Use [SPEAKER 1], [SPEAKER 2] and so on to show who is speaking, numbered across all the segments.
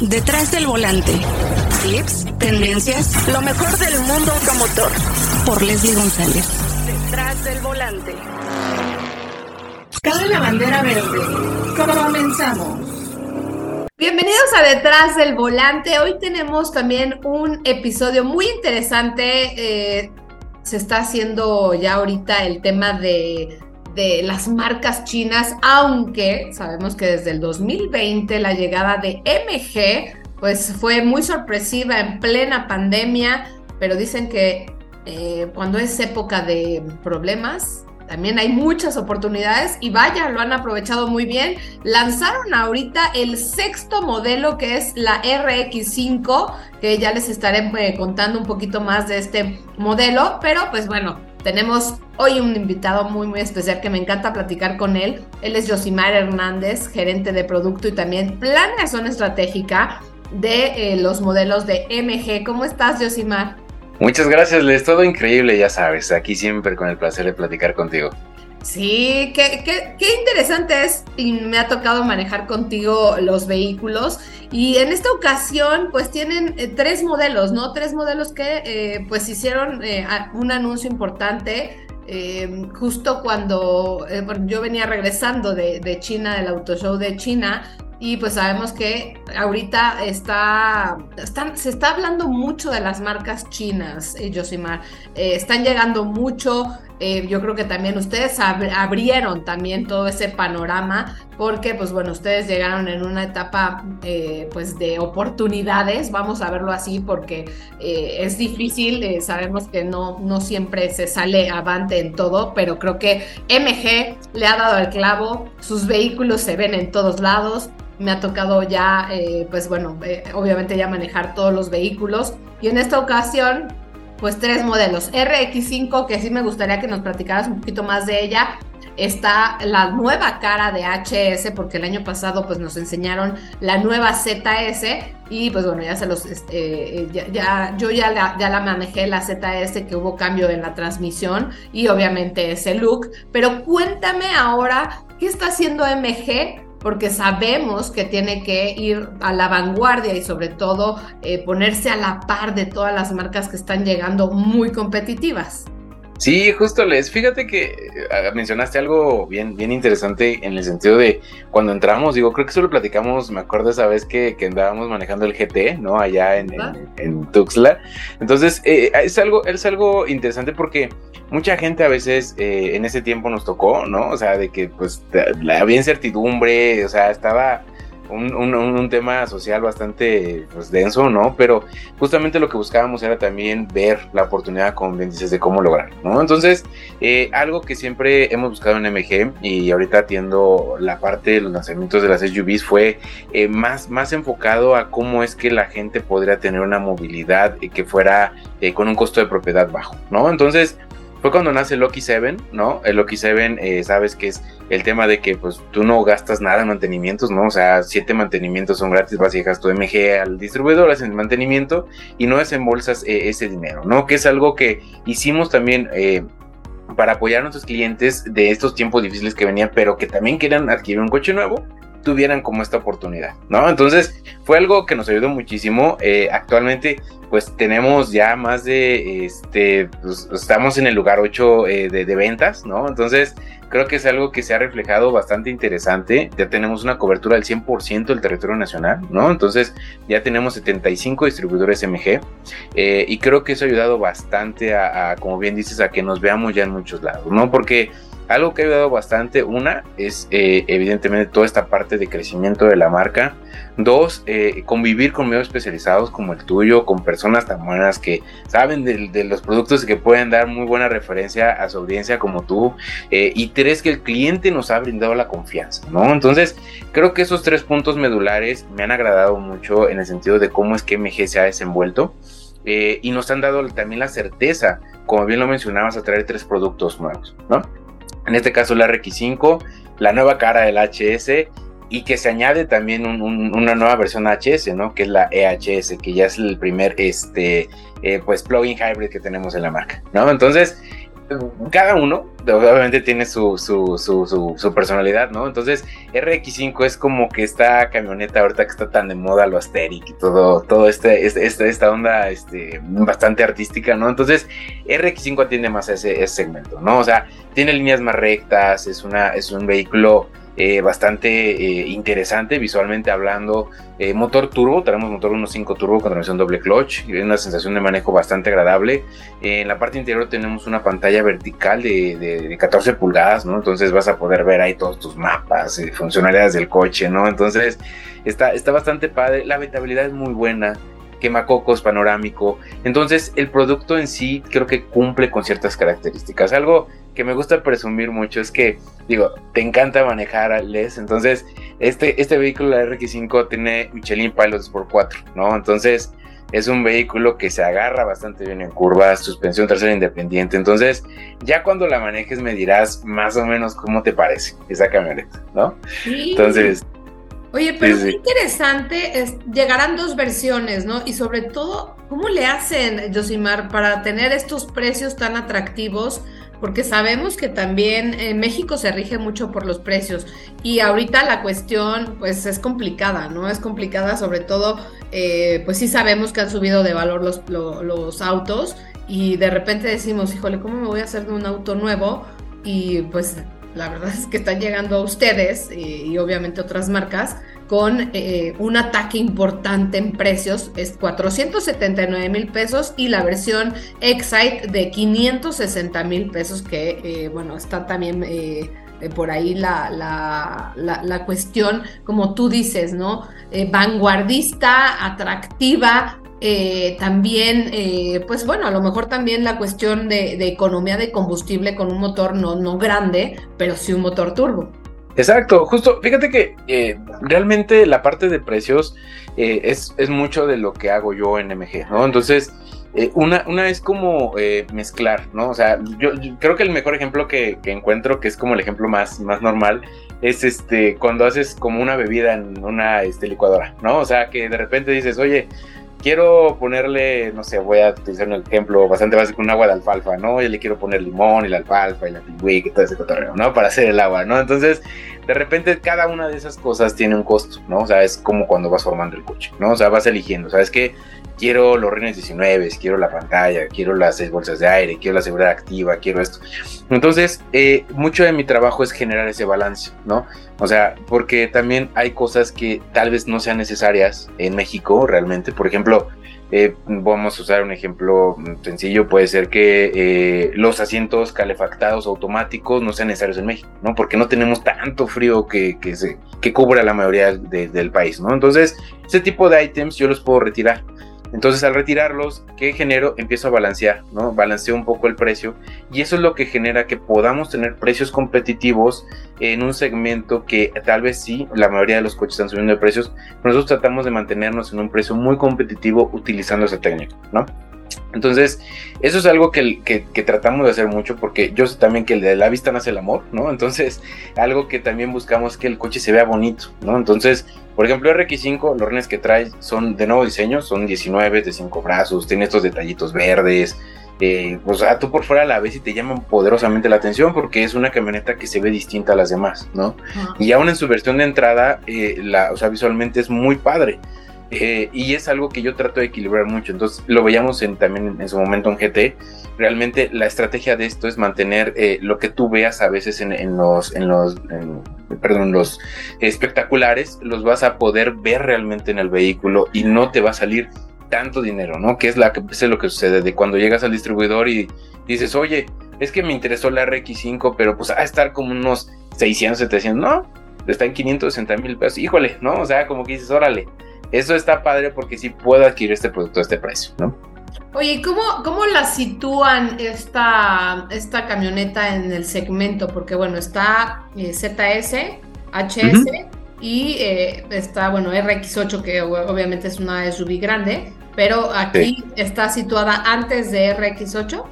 [SPEAKER 1] Detrás del volante. Tips, tendencias, lo mejor del mundo automotor. Por Leslie González. Detrás del volante. Cabe la bandera verde. Comenzamos.
[SPEAKER 2] Bienvenidos a Detrás del Volante. Hoy tenemos también un episodio muy interesante. Eh, se está haciendo ya ahorita el tema de de las marcas chinas, aunque sabemos que desde el 2020 la llegada de MG pues fue muy sorpresiva en plena pandemia, pero dicen que eh, cuando es época de problemas, también hay muchas oportunidades y vaya, lo han aprovechado muy bien. Lanzaron ahorita el sexto modelo que es la RX5, que ya les estaré eh, contando un poquito más de este modelo, pero pues bueno, tenemos hoy un invitado muy, muy especial que me encanta platicar con él. Él es Josimar Hernández, gerente de producto y también planeación estratégica de eh, los modelos de MG. ¿Cómo estás, Josimar?
[SPEAKER 3] Muchas gracias, Les. Todo increíble, ya sabes. Aquí siempre con el placer de platicar contigo.
[SPEAKER 2] Sí, qué, qué, interesante es y me ha tocado manejar contigo los vehículos y en esta ocasión pues tienen eh, tres modelos, ¿no? Tres modelos que eh, pues hicieron eh, un anuncio importante justo cuando yo venía regresando de, de China, del Auto Show de China y pues sabemos que ahorita está, se está hablando mucho de las marcas chinas, eh, Josimar. Eh, están llegando mucho. Eh, yo creo que también ustedes abrieron también todo ese panorama porque, pues bueno, ustedes llegaron en una etapa pues de oportunidades, vamos a verlo así, porque es difícil. sabemos que no, no siempre se sale avante en todo, pero creo que MG le ha dado el clavo. Sus vehículos se ven en todos lados me ha tocado ya, eh, pues bueno, eh, obviamente ya manejar todos los vehículos. Y en esta ocasión, pues tres modelos. RX5, que sí me gustaría que nos platicaras un poquito más de ella. Está la nueva cara de HS, porque el año pasado pues nos enseñaron la nueva ZS y pues bueno, ya se los, este, eh, ya, yo ya la, ya la manejé, la ZS, que hubo cambio en la transmisión y obviamente ese look. Pero cuéntame ahora, ¿qué está haciendo MG porque sabemos que tiene que ir a la vanguardia y sobre todo eh, ponerse a la par de todas las marcas que están llegando muy competitivas.
[SPEAKER 3] Sí, justo les, fíjate que eh, mencionaste algo bien, bien interesante en el sentido de cuando entramos, digo, creo que eso lo platicamos, me acuerdo esa vez que, que andábamos manejando el GT, ¿no? Allá en, en, Tuxtla. Entonces, eh, es, algo, es algo interesante porque mucha gente a veces eh, en ese tiempo nos tocó, ¿no? O sea, de que pues había incertidumbre, o sea, estaba un, tema social bastante pues, denso, ¿no? Pero justamente lo que buscábamos era también ver la oportunidad, con bien de cómo lograr, ¿no? Entonces, eh, algo que siempre hemos buscado en MG y ahorita atiendo la parte de los lanzamientos de las SUVs fue eh, más, más enfocado a cómo es que la gente podría tener una movilidad que fuera con un costo de propiedad bajo, ¿no? Entonces, fue cuando nace Loki 7, ¿no? El Loki 7, eh, sabes que es el tema de que pues tú no gastas nada en mantenimientos, ¿no? O sea, siete mantenimientos son gratis, vas y dejas tu MG al distribuidor, hacen mantenimiento y no desembolsas eh, ese dinero, ¿no? Que es algo que hicimos también eh, para apoyar a nuestros clientes de estos tiempos difíciles que venían, pero que también quieran adquirir un coche nuevo tuvieran como esta oportunidad, ¿no? Entonces fue algo que nos ayudó muchísimo. Eh, actualmente pues tenemos ya más de, este, pues, estamos en el lugar 8 eh, de, ventas, ¿no? Entonces creo que es algo que se ha reflejado bastante interesante. Ya tenemos una cobertura del 100% del territorio nacional, ¿no? Entonces ya tenemos 75 distribuidores MG eh, y creo que eso ha ayudado bastante a, a, como bien dices, a que nos veamos ya en muchos lados, ¿no? Porque algo que ha ayudado bastante, una, es eh, evidentemente toda esta parte de crecimiento de la marca. Dos, eh, convivir con medios especializados como el tuyo, con personas tan buenas que saben de, los productos que pueden dar muy buena referencia a su audiencia como tú. Eh, y tres, que el cliente nos ha brindado la confianza, ¿no? Entonces, creo que esos tres puntos medulares me han agradado mucho en el sentido de cómo es que MG se ha desenvuelto. y nos han dado también la certeza, como bien lo mencionabas, a traer tres productos nuevos, ¿no? En este caso el RX5, la nueva cara del HS y que se añade también una nueva versión HS, ¿no? Que es la EHS, que ya es el primer, este, eh, pues, plugin hybrid que tenemos en la marca, ¿no? Entonces, cada uno obviamente tiene su, su, su, personalidad, ¿no? Entonces, RX5 es como que esta camioneta ahorita que está tan de moda, lo asteric y todo, todo este, este, este, esta onda este, bastante artística, ¿no? Entonces, RX5 atiende más a ese, ese segmento, ¿no? O sea, tiene líneas más rectas, es, una, es un vehículo eh, bastante eh, interesante visualmente hablando. Eh, motor turbo, tenemos motor 1.5 turbo con transmisión doble clutch, y una sensación de manejo bastante agradable. en la parte interior tenemos una pantalla vertical de, 14 pulgadas, ¿no? Entonces vas a poder ver ahí todos tus mapas, funcionalidades del coche, ¿no? Entonces está, está bastante padre, la habitabilidad es muy buena quemacocos panorámico. Entonces, el producto en sí creo que cumple con ciertas características. Algo que me gusta presumir mucho es que, digo, te encanta manejar Les, entonces este, este vehículo, la RX5, tiene Michelin Pilot Sport 4, ¿no? Entonces es un vehículo que se agarra bastante bien en curvas, suspensión trasera independiente, entonces ya cuando la manejes me dirás más o menos cómo te parece esa camioneta, ¿no?
[SPEAKER 2] Sí. Entonces... Oye, pero qué interesante, es, llegarán dos versiones, ¿no? Y sobre todo, ¿cómo le hacen, Josimar, para tener estos precios tan atractivos? porque sabemos que también en México se rige mucho por los precios y ahorita la cuestión pues es complicada, ¿no? Es complicada sobre todo, eh, pues sí sabemos que han subido de valor los, los autos y de repente decimos, híjole, ¿cómo me voy a hacer de un auto nuevo? Y pues la verdad es que están llegando a ustedes eh, y obviamente otras marcas con eh, un ataque importante en precios, es 479 mil pesos y la versión Excite de 560 mil pesos que, eh, bueno, está también... por ahí la, la, la, cuestión, como tú dices, ¿no? vanguardista, atractiva, eh, también, eh, pues bueno, a lo mejor también la cuestión de, economía de combustible con un motor no, no grande, pero sí un motor turbo.
[SPEAKER 3] Exacto, justo, fíjate que eh, realmente la parte de precios es, es, mucho de lo que hago yo en MG, ¿no? Entonces, una, una es como mezclar, ¿no? O sea, yo, creo que el mejor ejemplo que, que, encuentro, que es como el ejemplo más, más normal, es este, cuando haces como una bebida en una este, licuadora, ¿no? O sea, que de repente dices, oye, quiero ponerle, no sé, voy a utilizar un ejemplo bastante básico, un agua de alfalfa, ¿no? Yo le quiero poner limón y la alfalfa y la pingüí y todo ese cotorreo, ¿no? Para hacer el agua, ¿no? Entonces, de repente cada una de esas cosas tiene un costo, ¿no? O sea, es como cuando vas formando el coche, ¿no? O sea, vas eligiendo, ¿sabes qué? Quiero los rines 19, quiero la pantalla, quiero las seis bolsas de aire, quiero la seguridad activa, quiero esto. Entonces, eh, mucho de mi trabajo es generar ese balance, ¿no? O sea, porque también hay cosas que tal vez no sean necesarias en México realmente. Por ejemplo, eh, vamos a usar un ejemplo sencillo, puede ser que eh, los asientos calefactados automáticos no sean necesarios en México, ¿no? Porque no tenemos tanto frío que, que, se, que cubra la mayoría del país, ¿no? Entonces, ese tipo de ítems yo los puedo retirar. Entonces al retirarlos, ¿qué genero? Empiezo a balancear, ¿no? Balanceo un poco el precio y eso es lo que genera que podamos tener precios competitivos en un segmento que tal vez sí, la mayoría de los coches están subiendo de precios, nosotros tratamos de mantenernos en un precio muy competitivo utilizando esa técnica, ¿no? Entonces, eso es algo que, que, tratamos de hacer mucho porque yo sé también que el de la vista nace el amor, ¿no? Entonces, algo que también buscamos es que el coche se vea bonito, ¿no? Entonces, por ejemplo, RX5, los renes que trae son de nuevo diseño, son 19 de 5 brazos, tiene estos detallitos verdes. Eh, o sea, tú por fuera la ves y te llaman poderosamente la atención porque es una camioneta que se ve distinta a las demás, ¿no? Y aún en su versión de entrada, eh, la, o sea, visualmente es muy padre. Eh, y es algo que yo trato de equilibrar mucho. Entonces lo veíamos también en su momento en GT. Realmente la estrategia de esto es mantener eh, lo que tú veas a veces en, los, en los, perdón, los espectaculares, los vas a poder ver realmente en el vehículo y no te va a salir tanto dinero, ¿no? Que es, la, es lo que sucede de cuando llegas al distribuidor y dices, oye, es que me interesó la RX5, pero pues a estar como unos 600, 700, no, está en 560 mil pesos, híjole, ¿no? O sea, como que dices, órale, eso está padre porque sí puedo adquirir este producto a este precio, ¿no?
[SPEAKER 2] Oye, ¿cómo, cómo la sitúan esta, esta camioneta en el segmento? Porque bueno, está eh, ZS, HS y eh, está, bueno, RX8, que obviamente es una SUV grande, pero aquí está situada antes de RX8.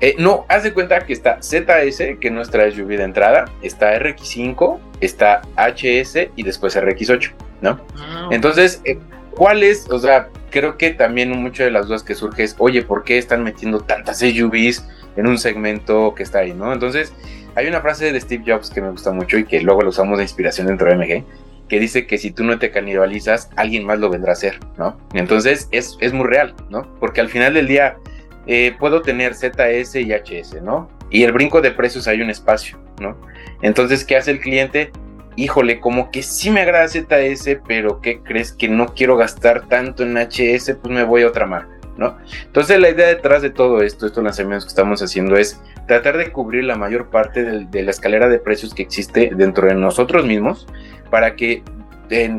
[SPEAKER 3] Eh, no, haz de cuenta que está ZS, que no es nuestra SUV de entrada, está RX5, está HS y después RX8. ¿no? Ah, Entonces, eh, ¿cuál es? O sea, creo que también muchas de las dudas que surge es, oye, ¿por qué están metiendo tantas SUVs en un segmento que está ahí, ¿no? Entonces, hay una frase de Steve Jobs que me gusta mucho y que luego lo usamos de inspiración dentro de MG, que dice que si tú no te canibalizas, alguien más lo vendrá a hacer, ¿no? Entonces, es, es muy real, ¿no? Porque al final del día, eh, puedo tener ZS y HS, ¿no? Y el brinco de precios hay un espacio, ¿no? Entonces, ¿qué hace el cliente? Híjole, como que sí me agrada ZS, pero ¿qué crees que no quiero gastar tanto en HS? Pues me voy a otra marca. ¿no? Entonces la idea detrás de todo esto, estos lanzamientos que estamos haciendo es tratar de cubrir la mayor parte de, la escalera de precios que existe dentro de nosotros mismos para que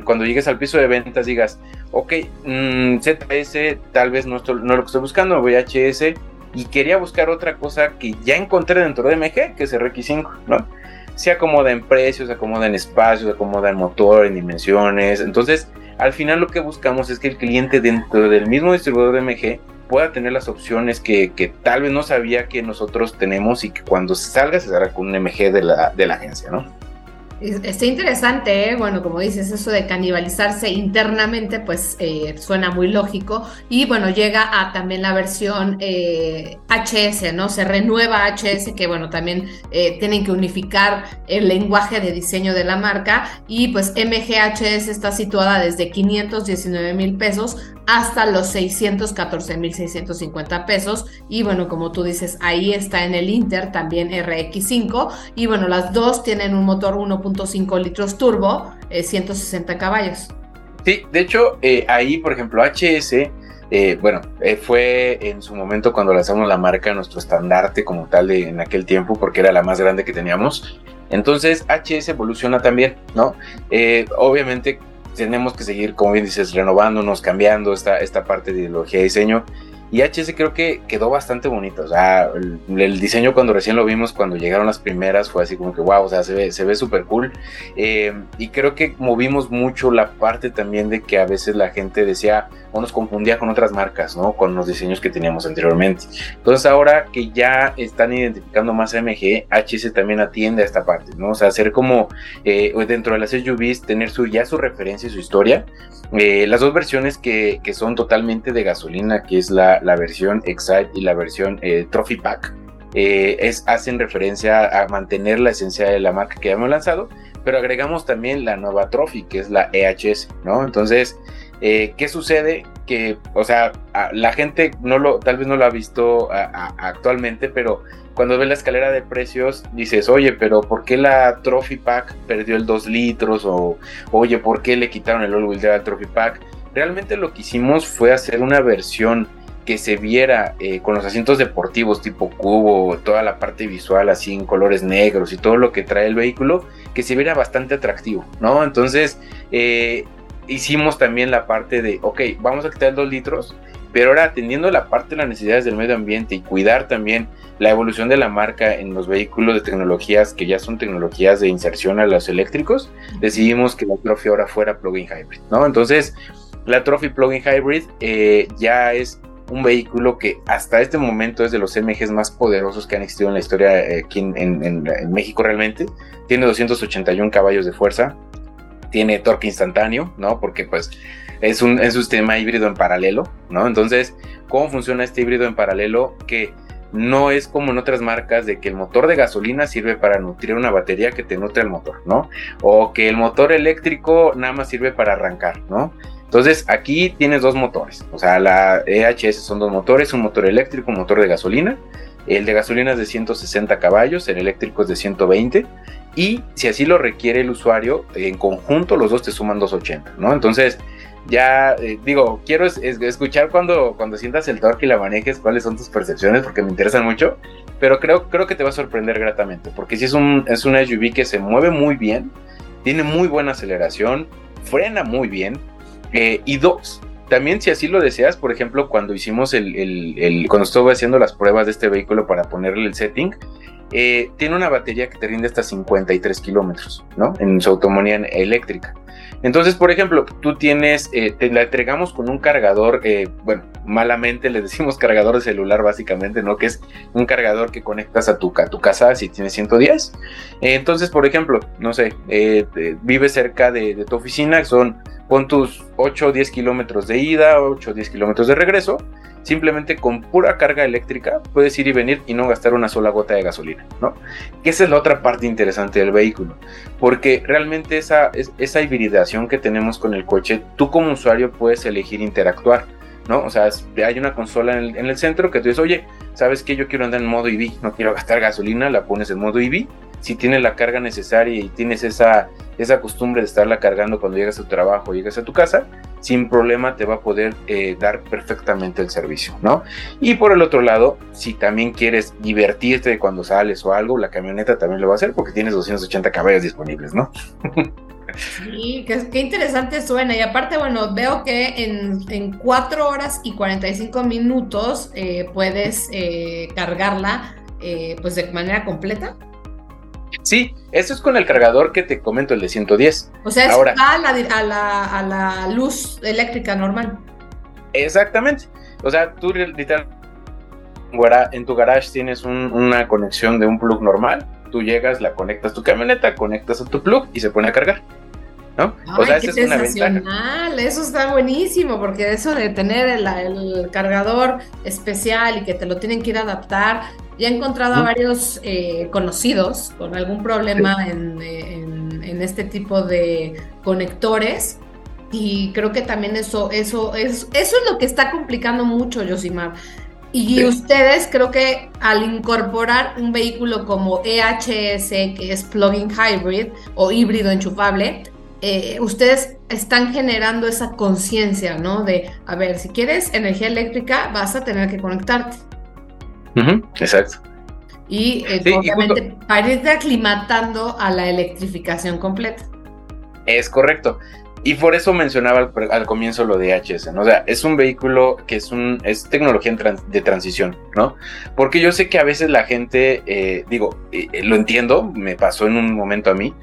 [SPEAKER 3] cuando llegues al piso de ventas digas, ok, mm, ZS tal vez no, no lo que estoy buscando, voy a HS y quería buscar otra cosa que ya encontré dentro de MG, que es RX5, ¿no? Se acomoda en precios, se acomoda en espacios, se acomoda en motor, en dimensiones. Entonces, al final lo que buscamos es que el cliente dentro del mismo distribuidor de MG pueda tener las opciones que, tal vez no sabía que nosotros tenemos y que cuando salga se salga con un MG de la, de la agencia, ¿no?
[SPEAKER 2] Está interesante, ¿eh? bueno, como dices, eso de canibalizarse internamente, pues eh, suena muy lógico. Y bueno, llega a también la versión HS, eh, ¿no? Se renueva HS, que bueno, también tienen que unificar el lenguaje de diseño de la marca. Y pues MGHS está situada desde 519 mil pesos hasta los 614 mil 650 pesos. Y bueno, como tú dices, ahí está en el Inter también RX5. Y bueno, las dos tienen un motor 1 5 litros turbo, 160 eh, caballos.
[SPEAKER 3] Sí, de hecho, eh, ahí, por ejemplo, HS, eh, bueno, fue en su momento cuando lanzamos la marca nuestro estandarte como tal de, en aquel tiempo, porque era la más grande que teníamos. Entonces, HS evoluciona también, ¿no? obviamente tenemos que seguir, como bien dices, renovándonos, cambiando esta, esta parte de ideología de diseño. Y HS creo que quedó bastante bonito. O sea, el, diseño cuando recién lo vimos, cuando llegaron las primeras, fue así como que wow, o sea, se ve se ve súper cool. Eh, y creo que movimos mucho la parte también de que a veces la gente decía o nos confundía con otras marcas, ¿no? Con los diseños que teníamos anteriormente. Entonces ahora que ya están identificando más MG, HS también atiende a esta parte, ¿no? O sea, hacer como eh, dentro de las SUVs, tener su, ya su referencia y su historia. Eh, las dos versiones que, que son totalmente de gasolina, que es la la, versión Excite y la versión eh, Trophy Pack. Eh, es, hacen referencia a mantener la esencia de la marca que hemos lanzado, pero agregamos también la nueva Trophy, que es la EHS, ¿no? Entonces, eh, ¿qué sucede? Que, o sea, la gente no lo, tal vez no lo ha visto actualmente, pero cuando ve la escalera de precios, dices, oye, pero ¿por qué la Trophy Pack perdió el 2 litros? O, oye, ¿por qué le quitaron el all-wheel drive al Trophy Pack? Realmente lo que hicimos fue hacer una versión que se viera eh, con los asientos deportivos tipo cubo, toda la parte visual así en colores negros y todo lo que trae el vehículo, que se viera bastante atractivo, ¿no? Entonces, eh, hicimos también la parte de, ok, vamos a quitar dos litros, pero ahora atendiendo la parte de las necesidades del medio ambiente y cuidar también la evolución de la marca en los vehículos de tecnologías que ya son tecnologías de inserción a los eléctricos, decidimos que la Trophy ahora fuera plug-in hybrid, ¿no? Entonces, la Trophy plug-in hybrid eh, ya es un vehículo que hasta este momento es de los MGs más poderosos que han existido en la historia eh, aquí en, México realmente. Tiene 281 caballos de fuerza, tiene torque instantáneo, ¿no? Porque pues es un, es un sistema híbrido en paralelo, ¿no? Entonces, ¿cómo funciona este híbrido en paralelo? Que no es como en otras marcas de que el motor de gasolina sirve para nutrir una batería que te nutre el motor, ¿no? O que el motor eléctrico nada más sirve para arrancar, ¿no? Entonces aquí tienes dos motores, o sea, la EHS son dos motores, un motor eléctrico, un motor de gasolina. El de gasolina es de 160 caballos, el eléctrico es de 120 y si así lo requiere el usuario, en conjunto los dos te suman 280, ¿no? Entonces ya eh, digo, quiero escuchar cuando, cuando sientas el torque y la manejes cuáles son tus percepciones porque me interesan mucho, pero creo, creo que te va a sorprender gratamente porque si es un, es una SUV que se mueve muy bien, tiene muy buena aceleración, frena muy bien, eh, y dos, también si así lo deseas, por ejemplo, cuando hicimos el, el, cuando estuve haciendo las pruebas de este vehículo para ponerle el setting, eh, tiene una batería que te rinde hasta 53 kilómetros, ¿no? En su autonomía eléctrica. Entonces, por ejemplo, tú tienes, eh, te la entregamos con un cargador, bueno, malamente le decimos cargador de celular básicamente, ¿no? Que es un cargador que conectas a tu, tu casa si tienes 110. entonces, por ejemplo, no sé, vives cerca de, de tu oficina, son con tus 8 o 10 kilómetros de ida, 8 o 10 kilómetros de regreso, simplemente con pura carga eléctrica puedes ir y venir y no gastar una sola gota de gasolina, ¿no? Que esa es la otra parte interesante del vehículo, porque realmente esa, esa hibridación que tenemos con el coche, tú como usuario puedes elegir interactuar, ¿no? O sea, hay una consola en el, centro que tú dices, oye, ¿sabes que Yo quiero andar en modo EV, no quiero gastar gasolina, la pones en modo EV si tienes la carga necesaria y tienes esa, esa costumbre de estarla cargando cuando llegas a tu trabajo, llegas a tu casa, sin problema te va a poder eh, dar perfectamente el servicio, ¿no? Y por el otro lado, si también quieres divertirte cuando sales o algo, la camioneta también lo va a hacer porque tienes 280 caballos disponibles, ¿no?
[SPEAKER 2] Sí, qué, interesante suena. Y aparte, bueno, veo que en, en 4 horas y 45 minutos eh, puedes eh, cargarla pues de manera completa.
[SPEAKER 3] Sí, eso es con el cargador que te comento, el de 110.
[SPEAKER 2] O sea, es Ahora, a, la, a, la, luz eléctrica normal.
[SPEAKER 3] Exactamente. O sea, tú literal en tu garage tienes una conexión de un plug normal. Tú llegas, la conectas tu camioneta, conectas a tu plug y se pone a cargar. ¿No?
[SPEAKER 2] o sea, esa es una ventaja. Eso está buenísimo, porque eso de tener el, el, cargador especial y que te lo tienen que ir a adaptar, ya he encontrado a varios eh, conocidos con algún problema en, este tipo de conectores y creo que también eso, eso, es, eso es lo que está complicando mucho, Yosimar. Y ustedes creo que al incorporar un vehículo como EHS, que es plug-in hybrid o híbrido enchufable, eh, ustedes están generando esa conciencia, ¿no? De, a ver, si quieres energía eléctrica, vas a tener que conectarte
[SPEAKER 3] exacto.
[SPEAKER 2] Y eh, obviamente para ir aclimatando a la electrificación completa.
[SPEAKER 3] Es correcto. Y por eso mencionaba al, comienzo lo de HS, ¿no? O sea, es un vehículo que es un es tecnología de transición, ¿no? Porque yo sé que a veces la gente, eh, digo, eh, lo entiendo, me pasó en un momento a mí,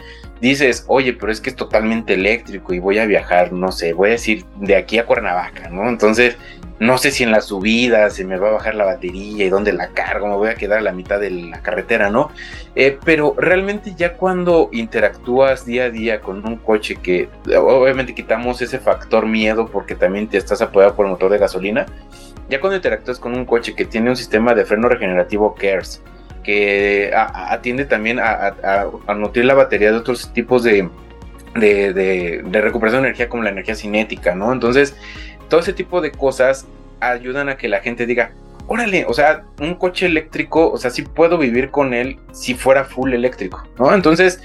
[SPEAKER 3] dices, oye, pero es que es totalmente eléctrico y voy a viajar, no sé, voy a decir de aquí a Cuernavaca, ¿no? Entonces, no sé si en la subida se me va a bajar la batería y dónde la cargo, me voy a quedar a la mitad de la carretera, ¿no? Eh, pero realmente ya cuando interactúas día a día con un coche que obviamente quitamos ese factor miedo porque también te estás apoyado por el motor de gasolina, ya cuando interactúas con un coche que tiene un sistema de freno regenerativo CARES, que atiende también a, nutrir la batería de otros tipos de, de recuperación de energía como la energía cinética, ¿no? Entonces, todo ese tipo de cosas ayudan a que la gente diga, órale, o sea, un coche eléctrico, o sea, sí puedo vivir con él si fuera full eléctrico, ¿no? Entonces,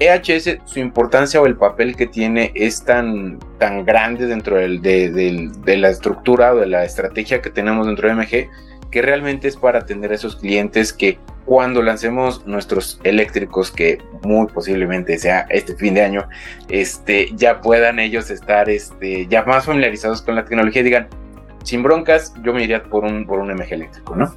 [SPEAKER 3] EHS, su importancia o el papel que tiene es tan, tan grande dentro del, de, la estructura o de la estrategia que tenemos dentro de MG, que realmente es para atender a esos clientes que cuando lancemos nuestros eléctricos, que muy posiblemente sea este fin de año, este, ya puedan ellos estar este, ya más familiarizados con la tecnología y digan, sin broncas, yo me iría por un, por un MG eléctrico, ¿no?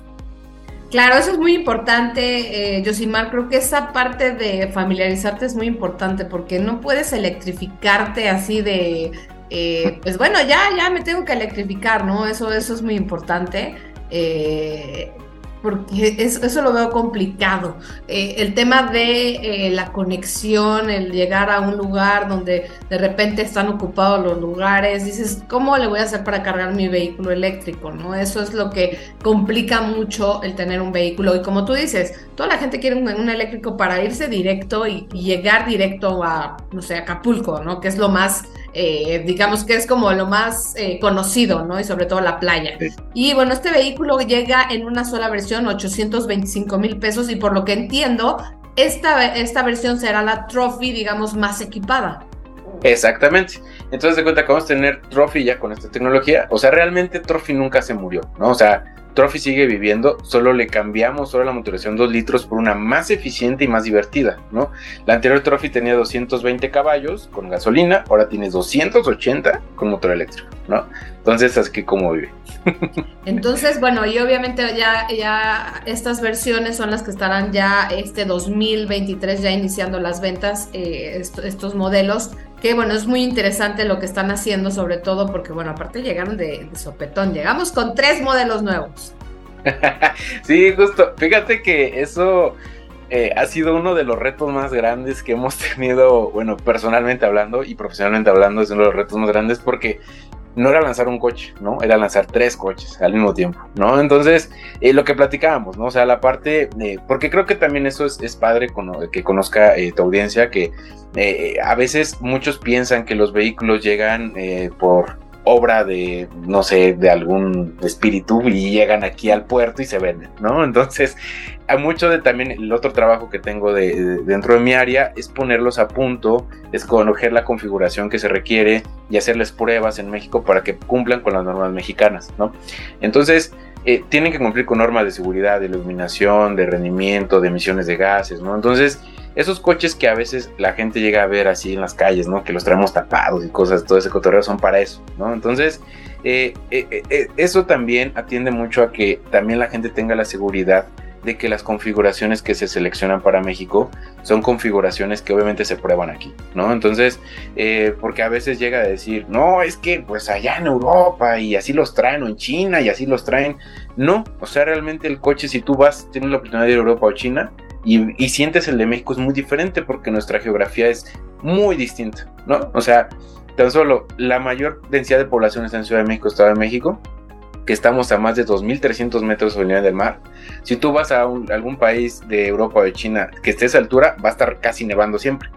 [SPEAKER 2] Claro, eso es muy importante, eh, Josimar. Creo que esa parte de familiarizarte es muy importante porque no puedes electrificarte así de, eh, pues bueno, ya, ya me tengo que electrificar, ¿no? Eso, eso es muy importante. Eh, porque eso, lo veo complicado. Eh, el tema de eh, la conexión, el llegar a un lugar donde de repente están ocupados los lugares, dices, ¿cómo le voy a hacer para cargar mi vehículo eléctrico? ¿no? Eso es lo que complica mucho el tener un vehículo. Y como tú dices, toda la gente quiere un, eléctrico para irse directo y, llegar directo a, no sé, Acapulco, ¿no? Que es lo más, eh, digamos que es como lo más conocido, ¿no? Y sobre todo la playa. Y bueno, este vehículo llega en una sola versión 825 mil pesos y por lo que entiendo, esta, esta versión será la Trophy, digamos, más equipada.
[SPEAKER 3] Exactamente. Entonces de cuenta que vamos a tener Trophy ya con esta tecnología. O sea, realmente Trophy nunca se murió, ¿no? O sea, Trophy sigue viviendo, solo le cambiamos solo la motorización 2 litros por una más eficiente y más divertida, ¿no? La anterior Trophy tenía 220 caballos con gasolina, ahora tiene 280 con motor eléctrico, ¿no? Entonces, así que cómo vive.
[SPEAKER 2] Entonces, bueno, y obviamente ya, ya estas versiones son las que estarán ya este 2023 ya iniciando las ventas, eh, estos modelos, que bueno, es muy interesante lo que están haciendo, sobre todo porque, bueno, aparte llegaron de, sopetón, llegamos con tres modelos nuevos.
[SPEAKER 3] sí, justo, fíjate que eso eh, ha sido uno de los retos más grandes que hemos tenido, bueno, personalmente hablando y profesionalmente hablando, es uno de los retos más grandes porque no era lanzar un coche, ¿no? Era lanzar tres coches al mismo tiempo, ¿no? Entonces, eh, lo que platicábamos, ¿no? O sea, la parte, porque creo que también eso es, padre que conozca eh, tu audiencia, que a veces muchos piensan que los vehículos llegan por obra de, no sé, de algún espíritu y llegan aquí al puerto y se venden, ¿no? Entonces, a mucho de también el otro trabajo que tengo de, dentro de mi área es ponerlos a punto, es conocer la configuración que se requiere y hacerles pruebas en México para que cumplan con las normas mexicanas, ¿no? Entonces, eh, tienen que cumplir con normas de seguridad, de iluminación, de rendimiento, de emisiones de gases, ¿no? Entonces, esos coches que a veces la gente llega a ver así en las calles, ¿no? Que los traemos tapados y cosas, todo ese cotorreo son para eso, ¿no? Entonces, eh, eh, eso también atiende mucho a que también la gente tenga la seguridad de que las configuraciones que se seleccionan para México son configuraciones que obviamente se prueban aquí, ¿no? Entonces, eh, porque a veces llega a decir, no, es que pues allá en Europa y así los traen, o en China y así los traen. No, o sea, realmente el coche, si tú vas, tienes la oportunidad de ir a Europa o China y, sientes el de México, es muy diferente porque nuestra geografía es muy distinta, ¿no? O sea, tan solo la mayor densidad de población está en Ciudad de México, Estado de México, que estamos a más de 2.300 metros sobre el nivel del mar. Si tú vas a algún país de Europa o de China que esté a esa altura, va a estar casi nevando siempre.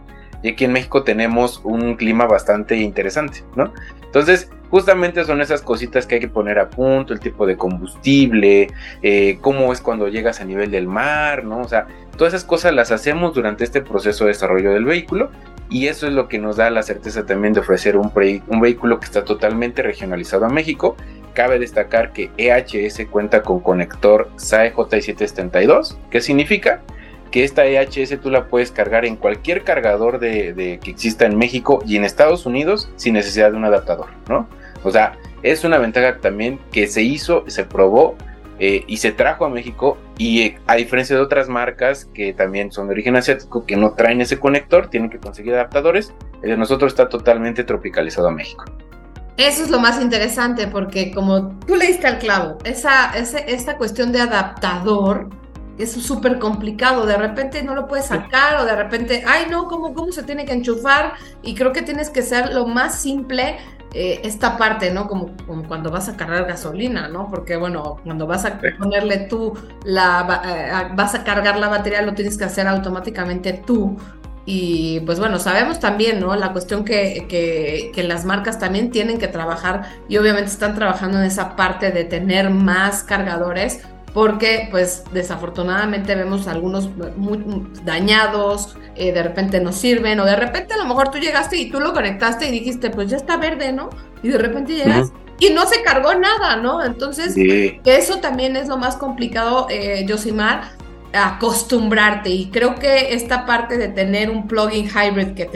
[SPEAKER 3] Y aquí en México tenemos un clima bastante interesante, ¿no? Entonces, justamente son esas cositas que hay que poner a punto, el tipo de combustible, eh, cómo es cuando llegas a nivel del mar, ¿no? O sea, todas esas cosas las hacemos durante este proceso de desarrollo del vehículo y eso es lo que nos da la certeza también de ofrecer un, vehículo que está totalmente regionalizado a México Cabe destacar que EHS cuenta con conector SAE J772, que significa que esta EHS tú la puedes cargar en cualquier cargador de, que exista en México y en Estados Unidos sin necesidad de un adaptador, ¿no? O sea, es una ventaja también que se hizo, se probó eh, y se trajo a México y eh, a diferencia de otras marcas que también son de origen asiático que no traen ese conector, tienen que conseguir adaptadores, el de nosotros está totalmente tropicalizado a México.
[SPEAKER 2] Eso es lo más interesante porque como tú le diste al clavo, esa, esa, cuestión de adaptador es súper complicado, de repente no lo puedes sacar o de repente, ay no, ¿cómo, ¿cómo se tiene que enchufar? Y creo que tienes que ser lo más simple eh, esta parte, ¿no? Como, como, cuando vas a cargar gasolina, ¿no? Porque bueno, cuando vas a ponerle tú, la, eh, vas a cargar la batería, lo tienes que hacer automáticamente tú. Y pues bueno, sabemos también, ¿no? La cuestión que, que, las marcas también tienen que trabajar y obviamente están trabajando en esa parte de tener más cargadores porque pues desafortunadamente vemos algunos muy dañados, eh, de repente no sirven o de repente a lo mejor tú llegaste y tú lo conectaste y dijiste pues ya está verde, ¿no? Y de repente llegas y no se cargó nada, ¿no? Entonces eso también es lo más complicado, eh, Josimar, acostumbrarte y creo que esta parte de tener un plugin hybrid que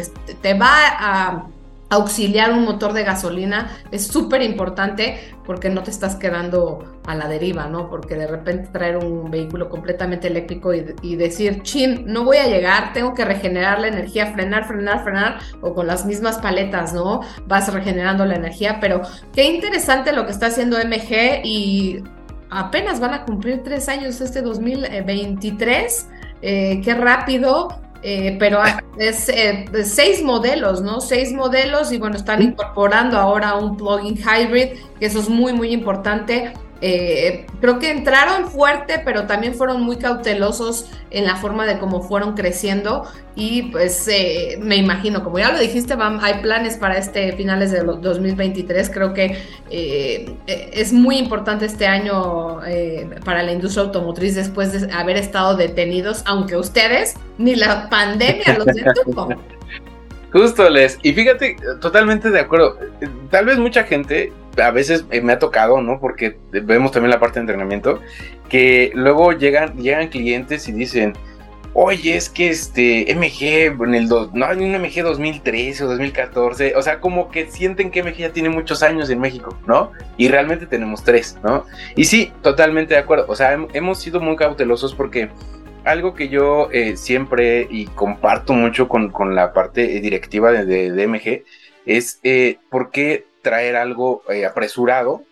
[SPEAKER 2] te, va a auxiliar un motor de gasolina es súper importante porque no te estás quedando a la deriva, ¿no? Porque de repente traer un vehículo completamente eléctrico y, decir, chin, no voy a llegar, tengo que regenerar la energía, frenar, frenar, frenar, o con las mismas paletas, ¿no? Vas regenerando la energía, pero qué interesante lo que está haciendo MG y apenas van a cumplir tres años este 2023. Eh, qué rápido. Eh, pero es eh, seis modelos, ¿no? Seis modelos y bueno, están incorporando ahora un plugin hybrid, que eso es muy, muy importante. Eh, creo que entraron fuerte, pero también fueron muy cautelosos en la forma de cómo fueron creciendo. Y pues eh, me imagino, como ya lo dijiste, hay planes para este finales de 2023. Creo que eh, es muy importante este año para la industria automotriz después de haber estado detenidos, aunque ustedes ni la pandemia los detuvo.
[SPEAKER 3] Justo, Les. Y fíjate, totalmente de acuerdo. Tal vez mucha gente, a veces me ha tocado, ¿no? Porque vemos también la parte de entrenamiento, que luego llegan, llegan clientes y dicen, oye, es que este MG en el no hay un MG 2013 o 2014, o sea, como que sienten que MG ya tiene muchos años en México, ¿no? Y realmente tenemos tres, ¿no? Y sí, totalmente de acuerdo, o sea, hemos sido muy cautelosos porque algo que yo eh, siempre y comparto mucho con, la parte directiva de, DMG es eh, por traer algo eh, apresurado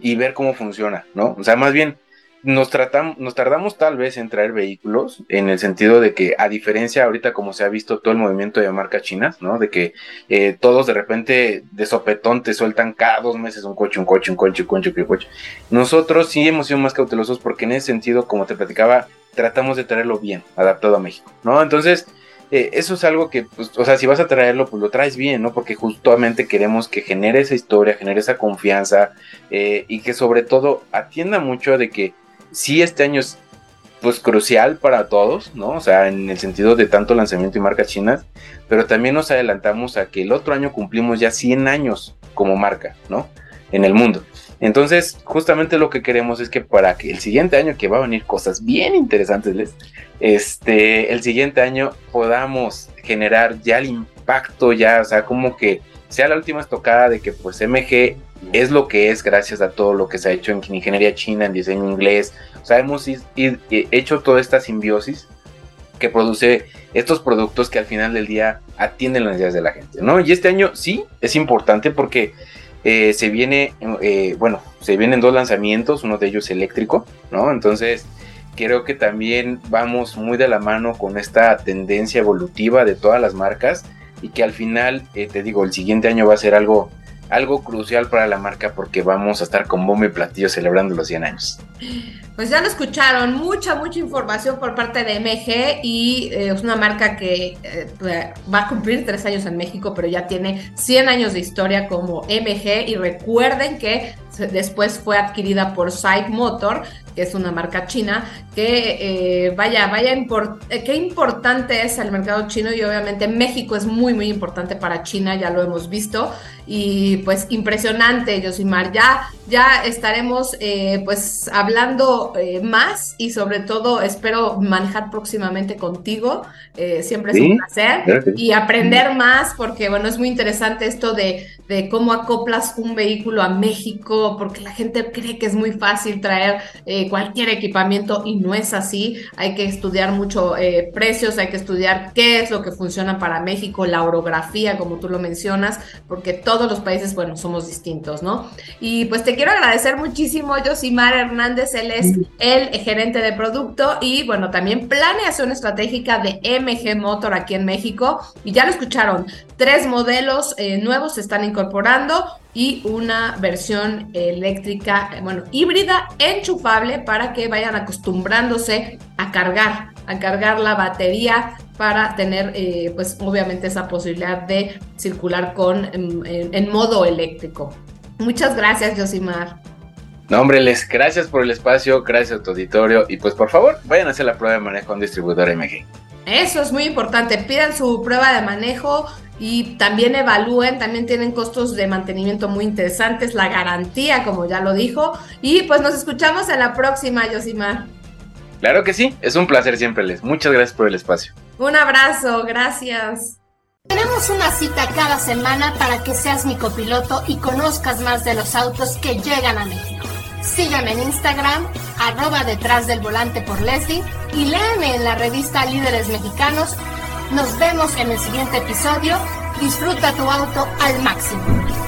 [SPEAKER 3] y ver cómo funciona, ¿no? O sea, más bien, nos, tratamos, nos tardamos tal vez en traer vehículos, en el sentido de que, a diferencia ahorita como se ha visto todo el movimiento de marcas chinas, ¿no? De que eh, todos de repente de sopetón te sueltan cada dos meses un coche, un coche, un coche, un coche, un coche. Nosotros sí hemos sido más cautelosos porque en ese sentido, como te platicaba, tratamos de traerlo bien, adaptado a México, ¿no? Entonces, eh, eso es algo que, pues, o sea, si vas a traerlo, pues lo traes bien, ¿no? Porque justamente queremos que genere esa historia, genere esa confianza eh, y que sobre todo atienda mucho de que sí este año es pues crucial para todos, ¿no? O sea, en el sentido de tanto lanzamiento y marcas chinas, pero también nos adelantamos a que el otro año cumplimos ya 100 años como marca, ¿no? En el mundo. Entonces, justamente lo que queremos es que para que el siguiente año, que va a venir cosas bien interesantes, este, el siguiente año podamos generar ya el impacto, ya, o sea, como que sea la última estocada de que pues MG es lo que es gracias a todo lo que se ha hecho en ingeniería china, en diseño inglés. O sea, hemos hecho toda esta simbiosis que produce estos productos que al final del día atienden las necesidades de la gente, ¿no? Y este año sí es importante porque eh, se viene, eh, bueno, se vienen dos lanzamientos, uno de ellos eléctrico, ¿no? Entonces, creo que también vamos muy de la mano con esta tendencia evolutiva de todas las marcas y que al final, eh, te digo, el siguiente año va a ser algo algo crucial para la marca porque vamos a estar con bombo y platillo celebrando los 100 años.
[SPEAKER 2] Pues ya lo escucharon, mucha, mucha información por parte de MG y eh, es una marca que eh, va a cumplir tres años en México, pero ya tiene 100 años de historia como MG y recuerden que después fue adquirida por Side Motor, que es una marca china, que eh, vaya, vaya, qué importante es el mercado chino. Y obviamente México es muy, muy importante para China, ya lo hemos visto y pues impresionante, Josimar, ya, ya estaremos pues hablando eh, más y sobre todo espero manejar próximamente contigo. Eh, siempre es un placer y aprender más porque, bueno, es muy interesante esto de, de, cómo acoplas un vehículo a México, porque la gente cree que es muy fácil traer eh, cualquier equipamiento y no es así. Hay que estudiar mucho precios, hay que estudiar qué es lo que funciona para México, la orografía, como tú lo mencionas, porque todos los países, bueno, somos distintos, ¿no? Y pues te quiero agradecer muchísimo, Josimar Hernández, él es el gerente de producto y bueno, también planeación estratégica de MG Motor aquí en México. Y ya lo escucharon, tres modelos eh, nuevos se están incorporando y una versión eléctrica, eh, bueno, híbrida, enchufable para que vayan acostumbrándose a cargar, a cargar la batería para tener, eh, pues obviamente esa posibilidad de circular con en modo eléctrico. Muchas gracias, Josimar.
[SPEAKER 3] No, hombre, les gracias por el espacio, gracias a tu auditorio y pues por favor vayan a hacer la prueba de manejo en distribuidor MG.
[SPEAKER 2] Eso es muy importante, pidan su prueba de manejo y también evalúen, también tienen costos de mantenimiento muy interesantes, la garantía, como ya lo dijo, y pues nos escuchamos en la próxima, Yosimar.
[SPEAKER 3] Claro que sí, es un placer siempre, Les. Muchas gracias por el espacio.
[SPEAKER 2] Un abrazo, gracias.
[SPEAKER 4] Tenemos una cita cada semana para que seas mi copiloto y conozcas más de los autos que llegan a México. Sígueme en Instagram, arroba detrás del volante por Leslie y léeme en la revista Líderes Mexicanos. Nos vemos en el siguiente episodio. Disfruta tu auto al máximo.